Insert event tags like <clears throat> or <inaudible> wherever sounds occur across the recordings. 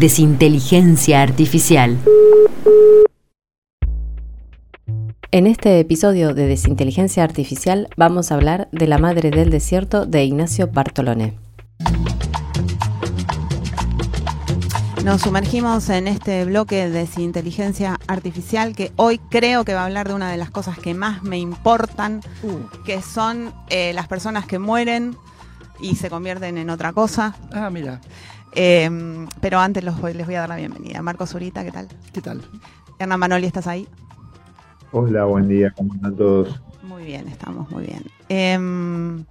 Desinteligencia Artificial. En este episodio de Desinteligencia Artificial vamos a hablar de La Madre del Desierto de Ignacio Bartolone. Nos sumergimos en este bloque de Desinteligencia Artificial que hoy creo que va a hablar de una de las cosas que más me importan, que son eh, las personas que mueren y se convierten en otra cosa. Ah, mira. Eh, pero antes los voy- les voy a dar la bienvenida. Marco Zurita, ¿qué tal? ¿Qué tal? Hernán Manoli, ¿estás ahí? Hola, buen día, ¿cómo están todos? Muy bien, estamos muy bien. Em,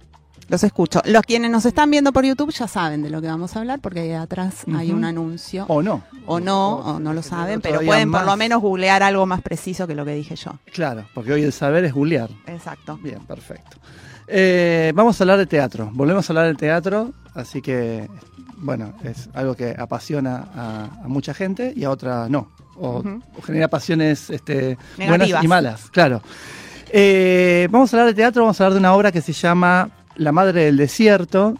los escucho. Los quienes nos están viendo por YouTube ya saben de lo que vamos a hablar porque ahí atrás hay un anuncio. O no. O no, o no lo saben, pero pueden por lo menos googlear algo más preciso que lo que dije yo. Claro, porque hoy el saber es googlear. Exacto. Bien, perfecto. Eh, vamos a hablar de teatro. Volvemos a hablar de teatro, así que, bueno, es algo que apasiona a, a mucha gente y a otra no. O, genera pasiones este, buenas y malas, claro. Eh, vamos a hablar de teatro, vamos a hablar de una obra que se llama La Madre del Desierto,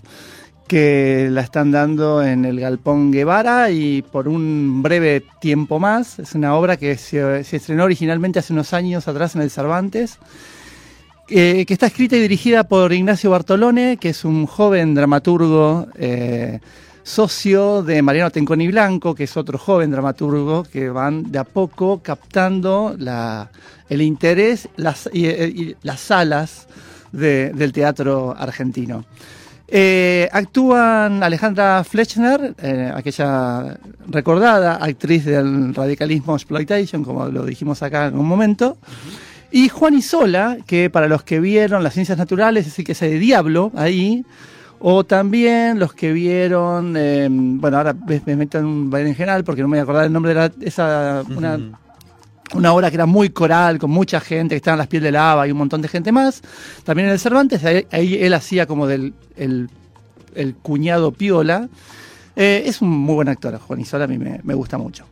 que la están dando en el Galpón Guevara y por un breve tiempo más. Es una obra que se, se estrenó originalmente hace unos años atrás en el Cervantes, eh, que está escrita y dirigida por Ignacio Bartolone, que es un joven dramaturgo. eh, socio de Mariano Tenconi Blanco, que es otro joven dramaturgo, que van de a poco captando la- el interés las, y, y las alas de- del teatro argentino. Eh, actúan Alejandra Fletchner, eh, aquella recordada actriz del radicalismo exploitation, como lo dijimos acá en un momento, y Juan Isola, que para los que vieron las ciencias naturales, es el que es de Diablo ahí, o también los que vieron, eh, bueno, ahora me me meto en un general porque no me voy a acordar el nombre de la- esa, una, una obra que era muy coral, con mucha gente, que estaban las piel de lava y un montón de gente más. También en el Cervantes, ahí, ahí él hacía como del el, el cuñado piola. Eh, es un muy buen actor, Juan Isola, a mí me, me gusta mucho.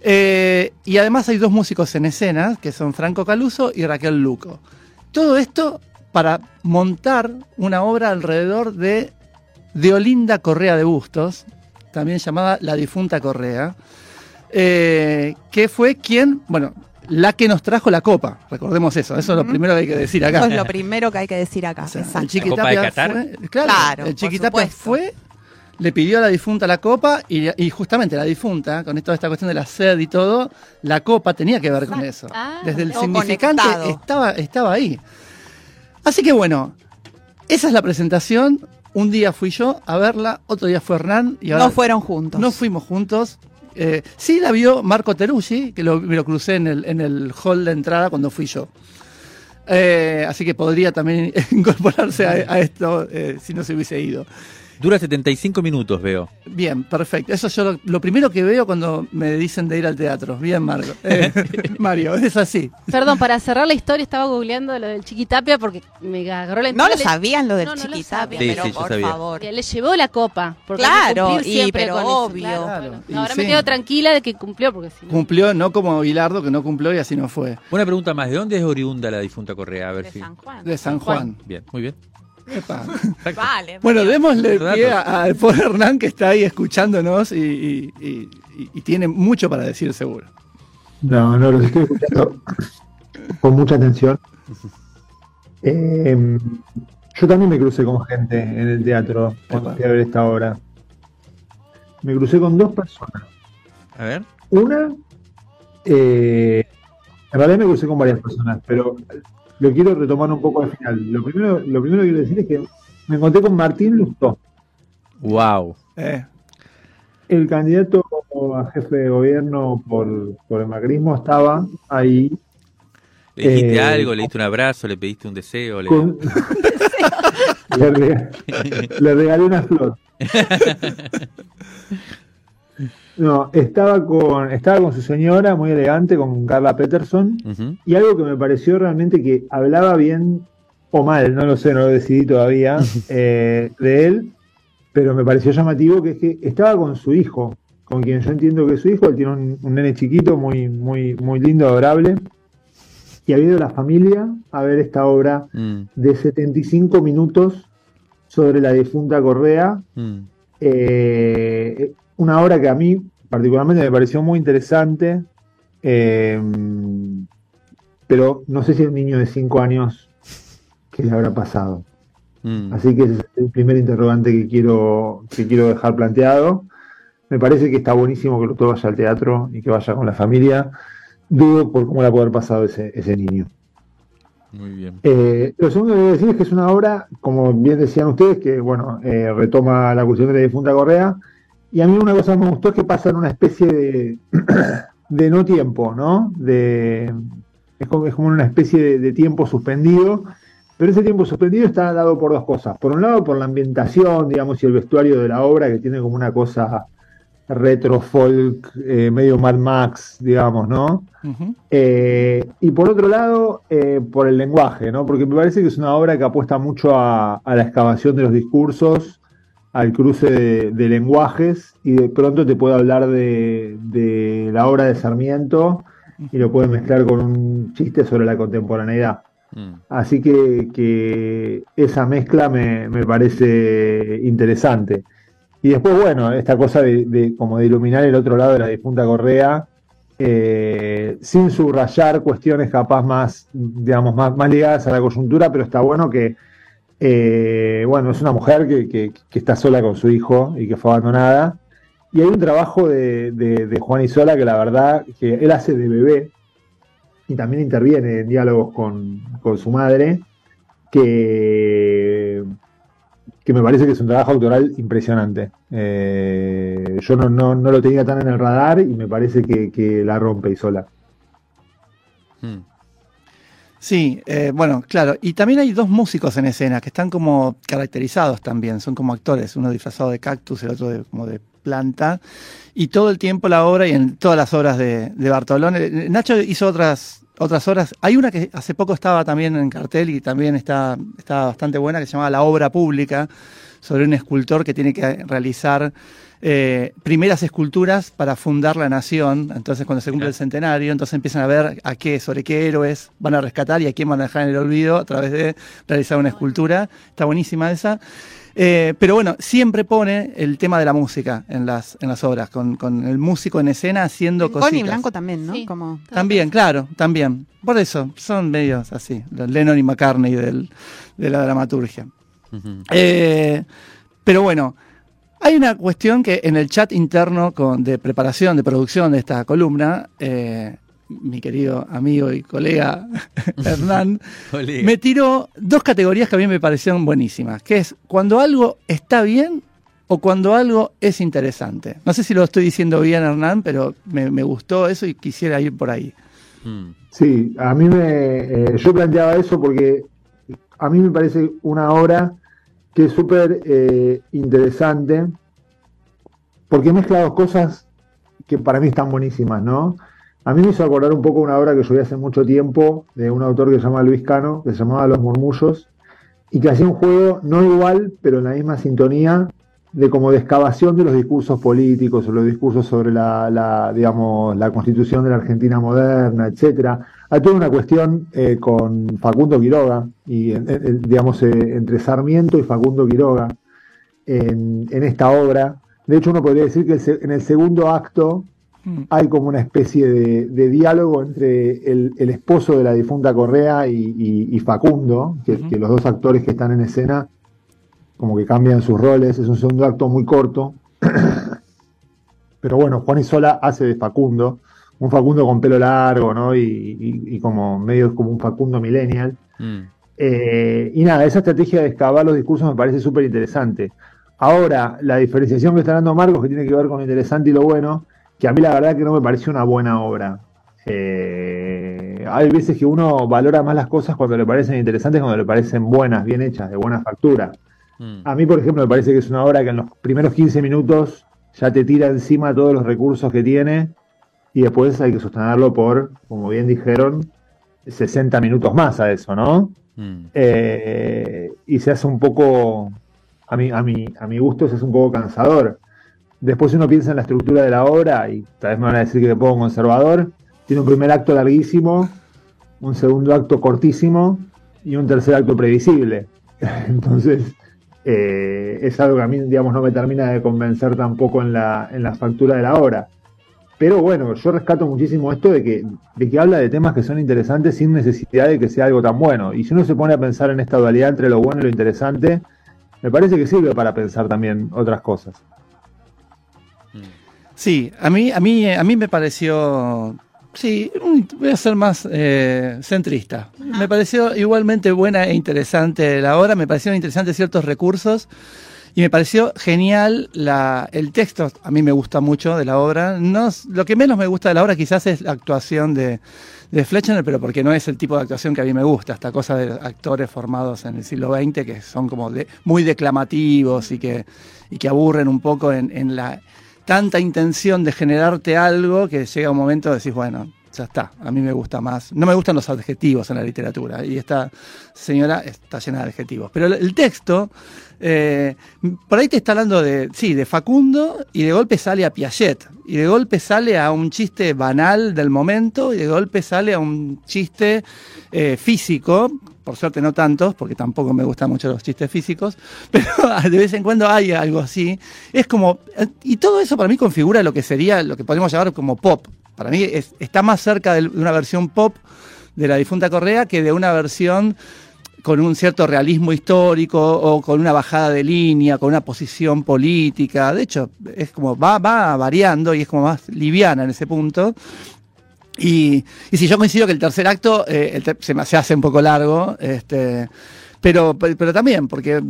Eh, y además hay dos músicos en escena, que son Franco Caluso y Raquel Luco. Todo esto para montar una obra alrededor de, de Olinda Correa de Bustos, también llamada La difunta Correa, eh, que fue quien, bueno, la que nos trajo la copa, recordemos eso, eso es lo primero que hay que decir acá. Eso es lo primero que hay que decir acá. O sea, Exacto. el Chiqui ¿La Copa de Tapia Qatar? fue- claro, Claro, el por Chiqui Tapia supuesto. fue, le pidió a la difunta la copa y, y justamente la difunta, con toda esta cuestión de la sed y todo, la copa tenía que ver con eso. Ah, Desde el significante estaba, estaba ahí. Así que bueno, esa es la presentación. Un día fui yo a verla, otro día fue Hernán y ahora No fueron juntos. no fuimos juntos. Eh, sí la vio Marco Teruggi, que lo, me lo crucé en el, en el hall de entrada cuando fui yo. Eh, así que podría también <laughs> incorporarse a, a esto eh, si no se hubiese ido. Dura 75 minutos, veo. Bien, perfecto. Eso yo lo, lo primero que veo cuando me dicen de ir al teatro. Bien, Marco. <laughs> Eh, Mario, es así. Perdón, para cerrar la historia estaba googleando lo del Chiquitapia porque me agarró la No lo sabían lo del No, no lo chiquitapia, sabía. Sí, pero sí, por sabía. favor. que le llevó la copa. Porque Claro, y- siempre pero con eso, obvio. claro, Claro, bueno. y No, ahora sí. me quedo tranquila de que cumplió porque si Cumplió, no como Bilardo, que no cumplió y así no fue. Una pregunta más, ¿de dónde es oriunda la difunta Correa? A ver De si. San Juan. De San Juan. Bien, muy bien. Vale. Bueno, démosle pie a- al pobre Hernán que está ahí escuchándonos y, y- y- y- y tiene mucho para decir seguro. No, no, los estoy escuchando con mucha atención. Eh, yo también me crucé con gente en el teatro cuando fui a ver esta obra. Me crucé con dos personas. A ver. Una, eh, en realidad me crucé con varias personas, pero lo quiero retomar un poco al final. Lo primero, lo primero que quiero decir es que me encontré con Martín Lustó, Wow. Eh, el candidato a jefe de gobierno por, por el macrismo, estaba ahí ¿Le dijiste Eh, algo? ¿Le diste un abrazo? ¿Le pediste un deseo? Le... con- <laughs> <laughs> le, rega- le regalé una flor. <laughs> No, estaba con, estaba con su señora, muy elegante, con Carla Peterson, y algo que me pareció realmente que hablaba bien o mal, no lo sé, no lo decidí todavía, <laughs> eh, de él, pero me pareció llamativo que es que estaba con su hijo, con quien yo entiendo que es su hijo, él tiene un, un nene chiquito, muy, muy, muy lindo, adorable, y ha ido la familia a ver esta obra Mm, de 75 minutos sobre la difunta Correa, mm, eh, una obra que a mí particularmente me pareció muy interesante, eh, pero no sé si el niño de 5 años que le habrá pasado. mm. Así que ese es el primer interrogante que quiero, que quiero dejar planteado. Me parece que está buenísimo que el vaya al teatro y que vaya con la familia. Dudo por cómo le puede haber pasado ese, ese niño. Muy bien. Eh, lo segundo que voy a decir es que es una obra, como bien decían ustedes, que bueno, eh, retoma la cuestión de la difunta Correa. Y a mí una cosa que me gustó es que pasa en una especie de, <clears throat> de no tiempo, ¿no? De, es, como, es como una especie de, de tiempo suspendido. Pero ese tiempo suspendido está dado por dos cosas. Por un lado, por la ambientación, digamos, y el vestuario de la obra, que tiene como una cosa retro folk, eh, medio Mad Max, digamos, ¿no? Eh, y por otro lado, eh, por el lenguaje, ¿no? Porque me parece que es una obra que apuesta mucho a, a la excavación de los discursos, al cruce de, de lenguajes, y de pronto te puede hablar de, de la obra de Sarmiento y lo puede mezclar con un chiste sobre la contemporaneidad. Mm, Así que, que esa mezcla me, me parece interesante. Y después, bueno, esta cosa de, de como de iluminar el otro lado de la difunta Correa, eh, sin subrayar cuestiones capaz más, digamos, más, más ligadas a la coyuntura, pero está bueno que, eh, bueno, es una mujer que, está sola con su hijo y que fue abandonada. Y hay un trabajo de, Juan Isola que la verdad, que él hace de bebé y también interviene en diálogos con, su madre, que, me parece que es un trabajo autoral impresionante. Eh, yo no, lo tenía tan en el radar y me parece que, la rompe Isola. mm. Sí, eh, bueno, claro. Y también hay dos músicos en escena que están como caracterizados también, son como actores, uno disfrazado de cactus, el otro de, como de planta. Y todo el tiempo la obra y en todas las obras de, de Bartolón. eh, Nacho hizo otras, otras obras. Hay una que hace poco estaba también en cartel y también está, está bastante buena, que se llama La Obra Pública, sobre un escultor que tiene que realizar eh, primeras esculturas para fundar la nación. Entonces, cuando se cumple Mirá. el centenario, entonces empiezan a ver a qué, sobre qué héroes van a rescatar y a quién van a dejar en el olvido a través de realizar una escultura. Está buenísima esa. Eh, pero bueno, siempre pone el tema de la música en las, en las obras, con, con el músico en escena haciendo En cositas. Connie Blanco también, ¿no? Sí. Como También, claro, también. Por eso, son medios así, los Lennon y McCartney del, de la dramaturgia. Eh, pero bueno, hay una cuestión que en el chat interno con, de preparación, de producción de esta columna, eh, mi querido amigo y colega <laughs> Hernán me tiró dos categorías que a mí me parecieron buenísimas, que es cuando algo está bien o cuando algo es interesante. No sé si lo estoy diciendo bien, Hernán, pero me, me gustó eso y quisiera ir por ahí. Mm, Sí, a mí me. eh, yo planteaba eso porque a mí me parece una obra que es súper eh, interesante porque mezcla dos cosas que para mí están buenísimas, ¿no? A mí me hizo acordar un poco una obra que yo vi hace mucho tiempo de un autor que se llama Luis Cano, que se llamaba Los Murmullos, y que hacía un juego no igual, pero en la misma sintonía, de como de excavación de los discursos políticos o los discursos sobre la, la, digamos, la constitución de la Argentina moderna, etcétera. Hay toda una cuestión eh, con Facundo Quiroga, y en- en- digamos, eh, entre Sarmiento y Facundo Quiroga en, en esta obra. De hecho, uno podría decir que el en el segundo acto Mm. hay como una especie de, de diálogo entre el, el esposo de la difunta Correa y, y- y Facundo, que, que los dos actores que están en escena como que cambian sus roles, es un segundo acto muy corto. <clears throat> Pero bueno, Juan Isola hace de Facundo, un Facundo con pelo largo, ¿no? Y, y- y como medio como un Facundo millennial. mm, Eh, y nada, esa estrategia de excavar los discursos me parece súper interesante. Ahora, la diferenciación que está dando Marcos, que tiene que ver con lo interesante y lo bueno, que a mí la verdad que no me parece una buena obra. Eh, hay veces que uno valora más las cosas cuando le parecen interesantes, cuando le parecen buenas, bien hechas, de buena factura. mm. A mí, por ejemplo, me parece que es una obra que en los primeros 15 minutos ya te tira encima todos los recursos que tiene y después hay que sostenerlo por, como bien dijeron, 60 minutos más a eso, ¿no? Mm. Eh, y se hace un poco, a mi, a, mi, a mi gusto, se hace un poco cansador. Después uno piensa en la estructura de la obra y tal vez me van a decir que le pongo conservador. Tiene un primer acto larguísimo, un segundo acto cortísimo y un tercer acto previsible. <laughs> Entonces, eh, es algo que a mí, digamos, no me termina de convencer tampoco en la, en la factura de la obra. Pero bueno, yo rescato muchísimo esto de que, de que habla de temas que son interesantes sin necesidad de que sea algo tan bueno. Y si uno se pone a pensar en esta dualidad entre lo bueno y lo interesante, me parece que sirve para pensar también otras cosas. Sí, a mí, a mí, a mí me pareció. Sí, voy a ser más eh, centrista. Me pareció igualmente buena e interesante la obra, me parecieron interesantes ciertos recursos y me pareció genial la, el texto. A mí me gusta mucho de la obra. No, lo que menos me gusta de la obra quizás es la actuación de, de Fletcher, pero porque no es el tipo de actuación que a mí me gusta. Esta cosa de actores formados en el siglo XX que son como de- muy declamativos y que, y que aburren un poco en, en la tanta intención de generarte algo que llega un momento de decir, bueno, ya está, a mí me gusta más. No me gustan los adjetivos en la literatura y esta señora está llena de adjetivos. Pero el, texto, eh, por ahí te está hablando de, sí, de Facundo y de golpe sale a Piaget y de golpe sale a un chiste banal del momento y de golpe sale a un chiste eh, físico. Por suerte no tantos, porque tampoco me gustan mucho los chistes físicos, <laughs> pero de vez en cuando hay algo así. Es como, y todo eso para mí configura lo que sería, lo que podemos llamar como pop. Para mí es- está más cerca de una versión pop de la difunta Correa que de una versión con un cierto realismo histórico o con una bajada de línea, con una posición política. De hecho, es como va, va variando y es como más liviana en ese punto. Y, si yo coincido que el tercer acto eh, se se hace un poco largo, este, pero, pero también, porque,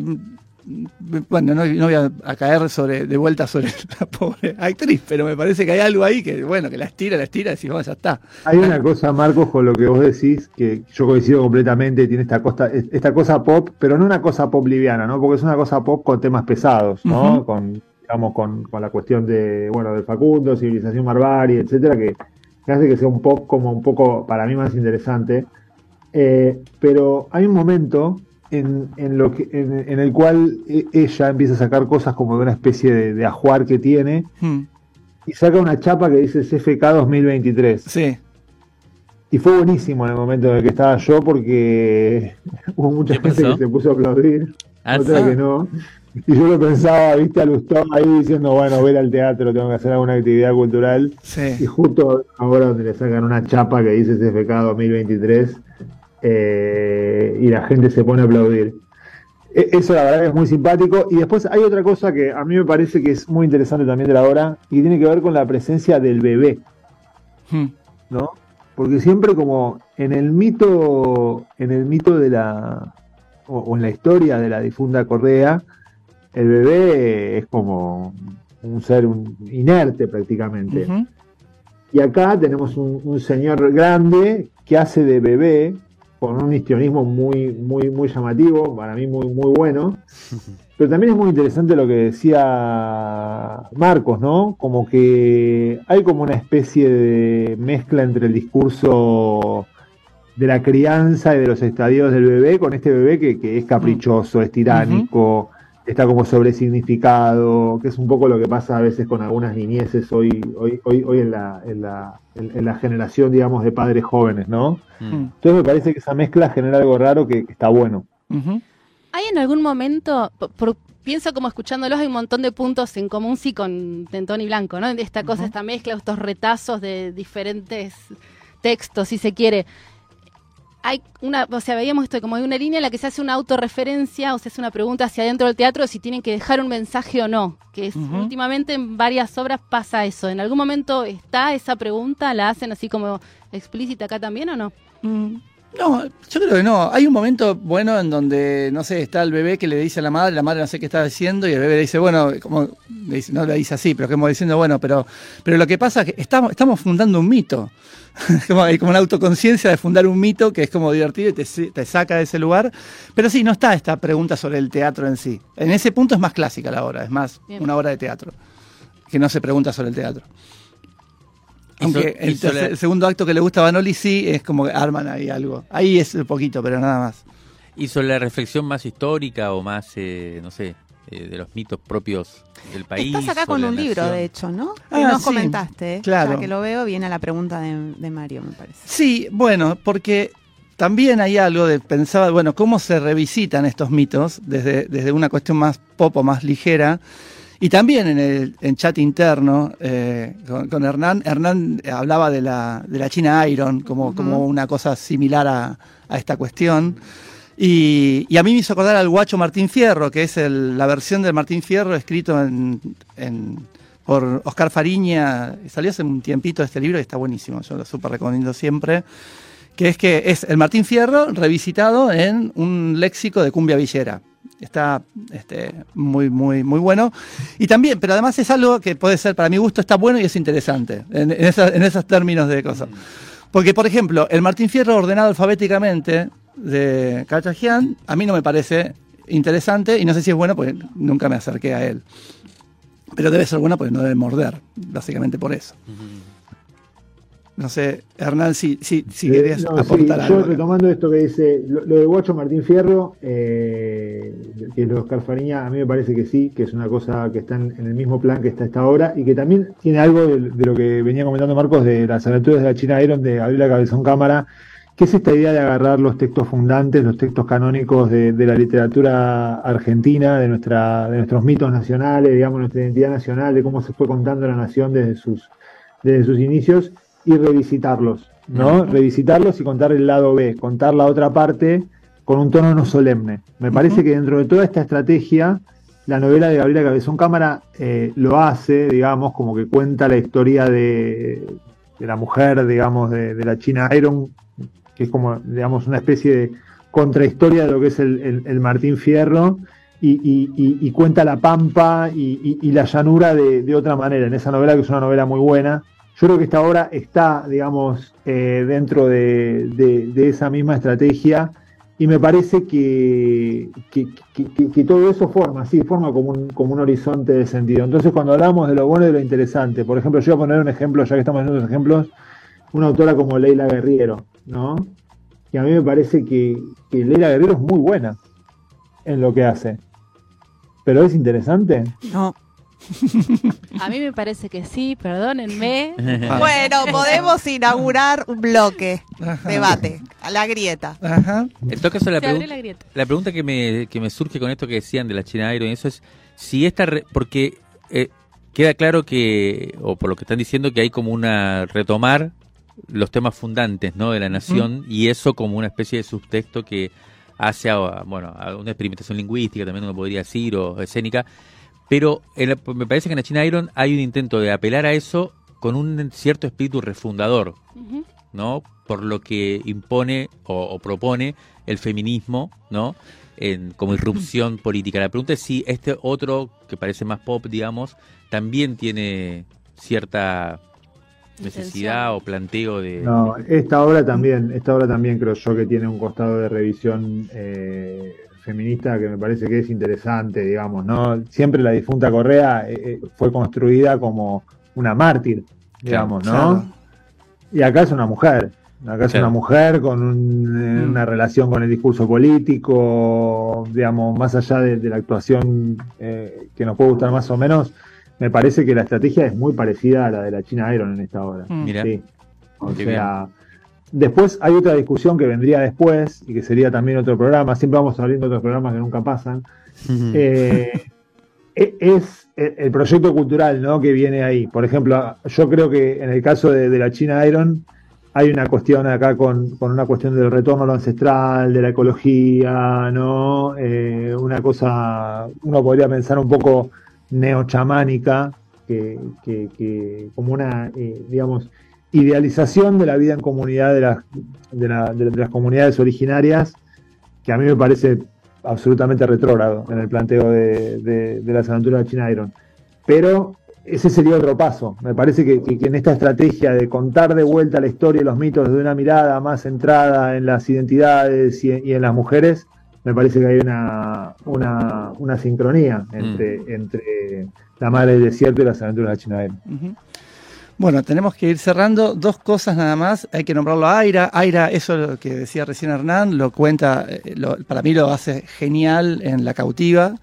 bueno, no, no voy a, a caer sobre, de vuelta sobre <laughs> la pobre actriz, pero me parece que hay algo ahí que, bueno, que la estira, la estira y decís, bueno, ya está. Hay una cosa, Marcos, con lo que vos decís, que yo coincido completamente, tiene esta, costa, esta cosa pop, pero no una cosa pop liviana, ¿no? Porque es una cosa pop con temas pesados, ¿no? Ujú. Con, digamos, con, con la cuestión de, bueno, del Facundo, civilización barbarie, etcétera, que, que hace que sea un pop como un poco, para mí, más interesante. Eh, pero hay un momento en, en lo que, en, en el cual e- ella empieza a sacar cosas como de una especie de, de ajuar que tiene Hmm, y saca una chapa que dice CFK 2023. Sí. Y fue buenísimo en el momento en el que estaba yo porque <laughs> hubo mucha ¿Qué gente que se puso a aplaudir, Ah, otra que no. Y yo lo pensaba, viste, a Lustó ahí diciendo, bueno, ir al teatro, tengo que hacer alguna actividad cultural. Y Sí. justo ahora donde le sacan una chapa que dice CFK 2023 eh, y la gente se pone a aplaudir. E- Eso la verdad que es muy simpático. Y después hay otra cosa que a mí me parece que es muy interesante también de la obra y tiene que ver con la presencia del bebé. Hmm, ¿no? Porque siempre como en el mito, en el mito de la, o, o en la historia de la difunda Correa, el bebé es como un ser un- inerte prácticamente. Y acá tenemos un, un señor grande que hace de bebé con un histrionismo muy, muy, muy llamativo, para mí muy, muy bueno. <laughs> Pero también es muy interesante lo que decía Marcos, ¿no? Como que hay como una especie de mezcla entre el discurso de la crianza y de los estadios del bebé con este bebé que, que es caprichoso, es tiránico, está como sobresignificado, que es un poco lo que pasa a veces con algunas niñeces hoy, hoy, hoy, hoy en, la, en, la, en, en la generación, digamos, de padres jóvenes, ¿no? Mm. Entonces me parece que esa mezcla genera algo raro que, que está bueno. ¿Hay en algún momento, por- por- pienso como escuchándolos, hay un montón de puntos en común, sí, con Tentón y Blanco, ¿no? De Esta cosa, esta mezcla, estos retazos de diferentes textos, si se quiere. Hay una, o sea, veíamos esto como hay una línea en la que se hace una autorreferencia o se hace una pregunta hacia adentro del teatro si tienen que dejar un mensaje o no. Que es, últimamente en varias obras pasa eso. ¿En algún momento está esa pregunta? ¿La hacen así como explícita acá también o no? Mm, No, yo creo que no. Hay un momento bueno en donde, no sé, está el bebé que le dice a la madre, la madre no sé qué está diciendo, y el bebé le dice, bueno, como, le dice- no le dice así, pero como diciendo, bueno, pero, pero lo que pasa es que estamos, estamos fundando un mito. <laughs> como, hay como una autoconciencia de fundar un mito que es como divertido y te, saca de ese lugar. Pero sí, no está esta pregunta sobre el teatro en sí. En ese punto es más clásica la obra, es más Bien. una obra de teatro. que no se pregunta sobre el teatro. Y Aunque so- el, tercer- sobre- el segundo acto que le gusta a Banoli sí es como que arman ahí algo. Ahí es poquito, pero nada más. Y sobre la reflexión más histórica o más, eh, no sé, eh, de los mitos propios del país. Estás acá con un libro, de hecho, ¿no? Que Ah, nos sí, comentaste. ¿eh? claro. Ya que lo veo, viene a la pregunta de, de Mario, me parece. Sí, bueno, porque también hay algo de pensar, bueno, cómo se revisitan estos mitos desde, desde una cuestión más pop o más ligera. Y también en el en chat interno eh, con, con Hernán, Hernán hablaba de la, de la China Iron como, como una cosa similar a, a esta cuestión. Y, y a mí me hizo acordar al guacho Martín Fierro, que es el- la versión del Martín Fierro escrito en, en- por Oscar Fariña. Salió hace un tiempito este libro y está buenísimo, yo lo súper recomiendo siempre. Que es que es el Martín Fierro revisitado en un léxico de cumbia villera. Está este, muy, muy, muy bueno. Y también, pero además es algo que puede ser, para mi gusto, está bueno y es interesante en, en esa- en esos términos de cosas. Porque, por ejemplo, el Martín Fierro ordenado alfabéticamente de Cachajian, a mí no me parece interesante y no sé si es bueno porque nunca me acerqué a él. Pero debe ser bueno porque no debe morder, básicamente por eso. No sé, Hernán, si, si, si Eh, querías no, sí, aportar yo algo. retomando esto que dice, lo, lo de Guacho Martín Fierro, eh, que es lo de Oscar a mí me parece que sí, que es una cosa que está en, en el mismo plan que está esta obra y que también tiene algo de, de lo que venía comentando Marcos de las aventuras de la China Iron de Gabriela Cabezón Cámara, que es esta idea de agarrar los textos fundantes, los textos canónicos de, de la literatura argentina, de, nuestra, de nuestros mitos nacionales, digamos, nuestra identidad nacional, de cómo se fue contando la nación desde sus, desde sus inicios y revisitarlos, ¿no? Revisitarlos y contar el lado B, contar la otra parte con un tono no solemne. Me parece que dentro de toda esta estrategia, la novela de Gabriela Cabezón Cámara eh, lo hace, digamos, como que cuenta la historia de, de la mujer, digamos, de, de la China Iron, que es como, digamos, una especie de contrahistoria de lo que es el, el- el Martín Fierro. Y, y- y- y cuenta la pampa y, la llanura de, de otra manera, en esa novela que es una novela muy buena, yo creo que esta obra está, digamos, eh, dentro de, esa misma estrategia y me parece que, que- que- que- que todo eso forma, sí, forma como un, horizonte de sentido. Entonces, cuando hablamos de lo bueno y de lo interesante, por ejemplo, yo voy a poner un ejemplo, ya que estamos en los ejemplos, una autora como Leila Guerriero, ¿no? Y a mí me parece que, que Leila Guerriero es muy buena en lo que hace. Pero es interesante. No. A mí me parece que sí, perdónenme. <laughs> Bueno, podemos inaugurar un bloque. Debate. A la grieta. Ajá. En todo caso, la, pregunta- la grieta. la pregunta que me, que me surge con esto que decían de la China Iron y eso es si esta. re- porque eh, queda claro que, o por lo que están diciendo, que hay como una. retomar los temas fundantes ¿no? de la nación y eso como una especie de subtexto que hace a, bueno, a una experimentación lingüística, también uno podría decir, o escénica. Pero en la- me parece que en la China Iron hay un intento de apelar a eso con un cierto espíritu refundador. ¿no? Por lo que impone o, o propone el feminismo, ¿no? En, como irrupción <laughs> política. La pregunta es si este otro, que parece más pop, digamos, también tiene cierta necesidad Intención. o planteo de... No, esta obra también, esta obra también creo yo que tiene un costado de revisión eh, feminista que me parece que es interesante, digamos, ¿no? Siempre la difunta Correa eh, eh, fue construida como una mártir, digamos, ¿no? Claro. Y acá es una mujer, acá es Claro. una mujer con un, eh, Mm. una relación con el discurso político, digamos, más allá de, de la actuación eh, que nos puede gustar más o menos, me parece que la estrategia es muy parecida a la de la China Iron en esta. Mm. Mira, Sí. O Qué sea, después hay otra discusión que vendría después y que sería también otro programa. Siempre vamos abriendo otros programas que nunca pasan. Eh, <laughs> e- es el el proyecto cultural ¿no? que viene ahí. Por ejemplo, yo creo que en el caso de, de la China Iron hay una cuestión acá con, con una cuestión del retorno a lo ancestral, de la ecología, ¿no? Eh, una cosa, uno podría pensar un poco neochamánica, que, que, que como una, eh, digamos, idealización de la vida en comunidad de las, de, la- de- de las comunidades originarias, que a mí me parece absolutamente retrógrado en el planteo de, de, de las aventuras de China Iron. Pero ese sería otro paso. Me parece que, que- que en esta estrategia de contar de vuelta la historia y los mitos desde una mirada más centrada en las identidades y, y en las mujeres, me parece que hay una, una, una sincronía entre, entre la madre del desierto y las aventuras de la China Ujú. Bueno, tenemos que ir cerrando dos cosas nada más. Hay que nombrarlo a Aira. Aira, eso lo que decía recién Hernán, lo cuenta, eh, lo- para mí lo hace genial en La Cautiva.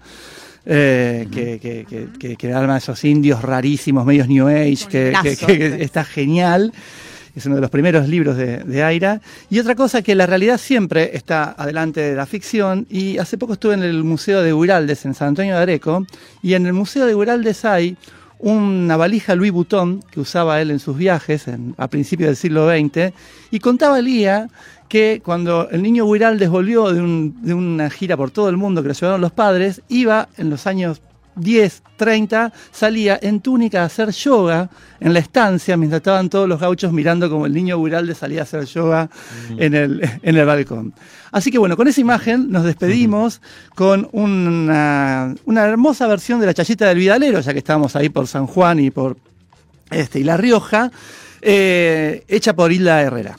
eh, que, que, que, que, que arma esos indios rarísimos, medios New Age, que, está genial. Es uno de los primeros libros de, de Aira. Y otra cosa que la realidad siempre está adelante de la ficción. Y hace poco estuve en el Museo de Huiraldes en San Antonio de Areco. Y en el Museo de Huiraldes hay una valija Louis Vuitton que usaba él en sus viajes en- a principios del siglo XX. Y contaba Lía que cuando el niño Huiraldes volvió de, de una gira por todo el mundo que lo llevaron los padres, iba en los años 10, 30, salía en túnica a hacer yoga en la estancia mientras estaban todos los gauchos mirando como el niño Buralde salía a hacer yoga en, el, en el balcón. Así que bueno, con esa imagen nos despedimos <laughs> con una, una hermosa versión de la chayita del Vidalero, ya que estábamos ahí por San Juan y por este, y La Rioja, eh, hecha por Hilda Herrera.